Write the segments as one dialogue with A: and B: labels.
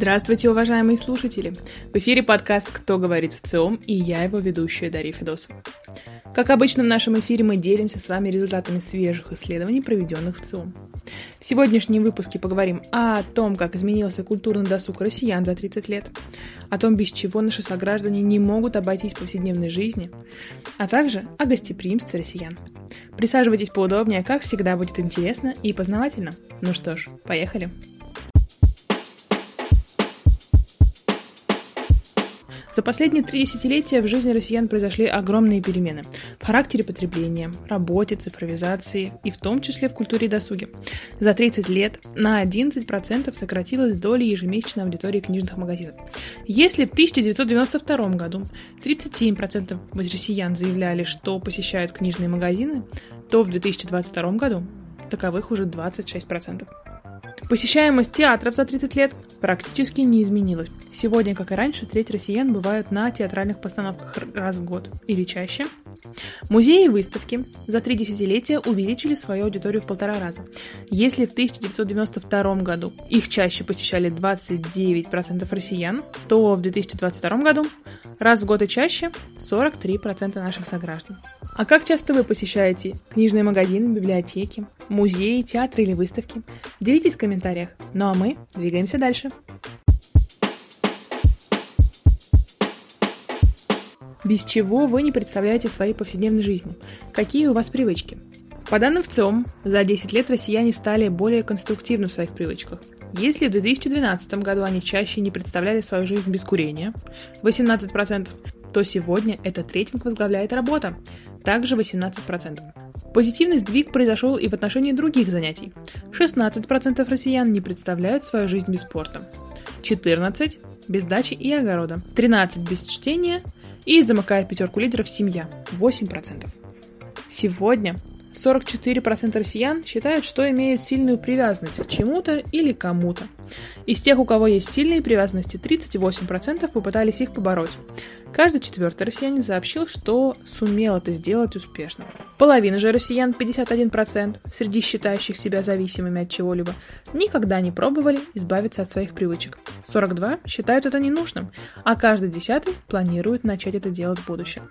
A: Здравствуйте, уважаемые слушатели! В эфире подкаст «Кто говорит в ЦИОМ» и я его ведущая Дарья Федосова. Как обычно в нашем эфире мы делимся с вами результатами свежих исследований, проведенных в ЦИОМ. В сегодняшнем выпуске поговорим о том, как изменился культурный досуг россиян за 30 лет, о том, без чего наши сограждане не могут обойтись в повседневной жизни, а также о гостеприимстве россиян. Присаживайтесь поудобнее, как всегда будет интересно и познавательно. Ну что ж, поехали! За последние три десятилетия в жизни россиян произошли огромные перемены в характере потребления, работе, цифровизации и в том числе в культуре и досуге. За 30 лет на 11% сократилась доля ежемесячной аудитории книжных магазинов. Если в 1992 году 37% россиян заявляли, что посещают книжные магазины, то в 2022 году таковых уже 26%. Посещаемость театров за 30 лет практически не изменилась. Сегодня, как и раньше, треть россиян бывают на театральных постановках раз в год или чаще. Музеи и выставки за три десятилетия увеличили свою аудиторию в полтора раза. Если в 1992 году их чаще посещали 29% россиян, то в 2022 году раз в год и чаще 43% наших сограждан. А как часто вы посещаете книжные магазины, библиотеки, музеи, театры или выставки? Делитесь в комментариях. Ну а мы двигаемся дальше. Без чего вы не представляете своей повседневной жизни? Какие у вас привычки? По данным ВЦИОМ, за 10 лет россияне стали более конструктивны в своих привычках. Если в 2012 году они чаще не представляли свою жизнь без курения, 18%, то сегодня этот рейтинг возглавляет работа, также 18%. Позитивный сдвиг произошел и в отношении других занятий. 16% россиян не представляют свою жизнь без спорта, 14% без дачи и огорода, 13% без чтения и замыкает пятерку лидеров семья 8%. Сегодня 44% россиян считают, что имеют сильную привязанность к чему-то или кому-то. Из тех, у кого есть сильные привязанности, 38% попытались их побороть. Каждый четвертый россиянин сообщил, что сумел это сделать успешно. Половина же россиян, 51%, среди считающих себя зависимыми от чего-либо, никогда не пробовали избавиться от своих привычек. 42 считают это ненужным, а каждый десятый планирует начать это делать в будущем.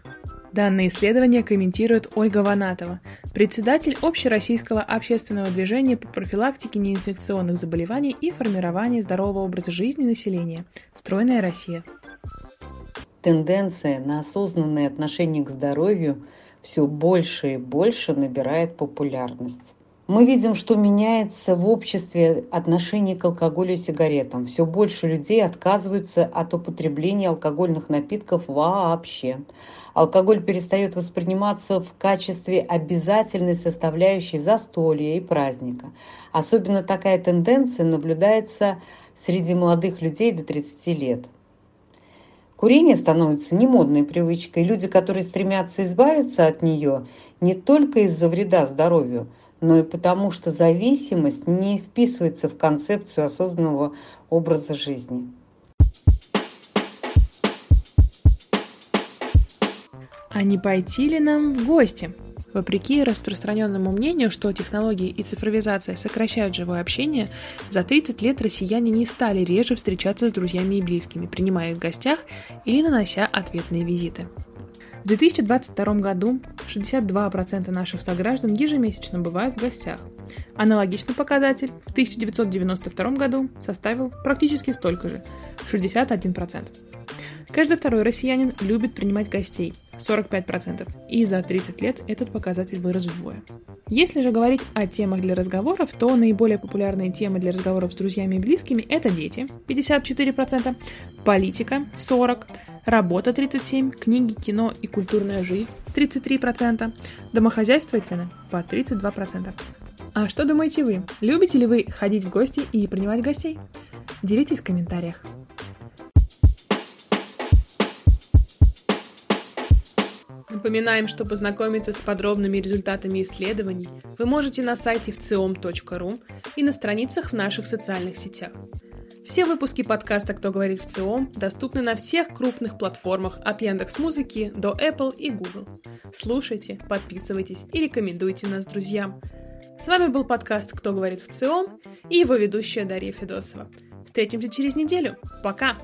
A: Данное исследование комментирует Ольга Ванатова, председатель Общероссийского общественного движения по профилактике неинфекционных заболеваний и формированию здорового образа жизни населения «Стройная Россия».
B: Тенденция на осознанное отношение к здоровью все больше и больше набирает популярность. Мы видим, что меняется в обществе отношение к алкоголю и сигаретам. Все больше людей отказываются от употребления алкогольных напитков вообще. Алкоголь перестает восприниматься в качестве обязательной составляющей застолья и праздника. Особенно такая тенденция наблюдается среди молодых людей до 30 лет. Курение становится немодной привычкой. Люди, которые стремятся избавиться от нее, не только из-за вреда здоровью – но и потому, что зависимость не вписывается в концепцию осознанного образа жизни.
A: А не пойти ли нам в гости? Вопреки распространенному мнению, что технологии и цифровизация сокращают живое общение, за 30 лет россияне не стали реже встречаться с друзьями и близкими, принимая их в гостях или нанося ответные визиты. В 2022 году 62% наших сограждан ежемесячно бывают в гостях. Аналогичный показатель в 1992 году составил практически столько же – 61%. Каждый второй россиянин любит принимать гостей – 45%, и за 30 лет этот показатель вырос вдвое. Если же говорить о темах для разговоров, то наиболее популярные темы для разговоров с друзьями и близкими – это дети – 54%, политика – 40%, работа 37%, книги, кино и культурная жизнь 33%, домохозяйство и цены по 32%. А что думаете вы? Любите ли вы ходить в гости и принимать гостей? Делитесь в комментариях. Напоминаем, что познакомиться с подробными результатами исследований вы можете на сайте вциом.ру и на страницах в наших социальных сетях. Все выпуски подкаста «Кто говорит в ЦИОМ» доступны на всех крупных платформах от Яндекс Музыки до Apple и Google. Слушайте, подписывайтесь и рекомендуйте нас друзьям. С вами был подкаст «Кто говорит в ЦИОМ» и его ведущая Дарья Федосова. Встретимся через неделю. Пока!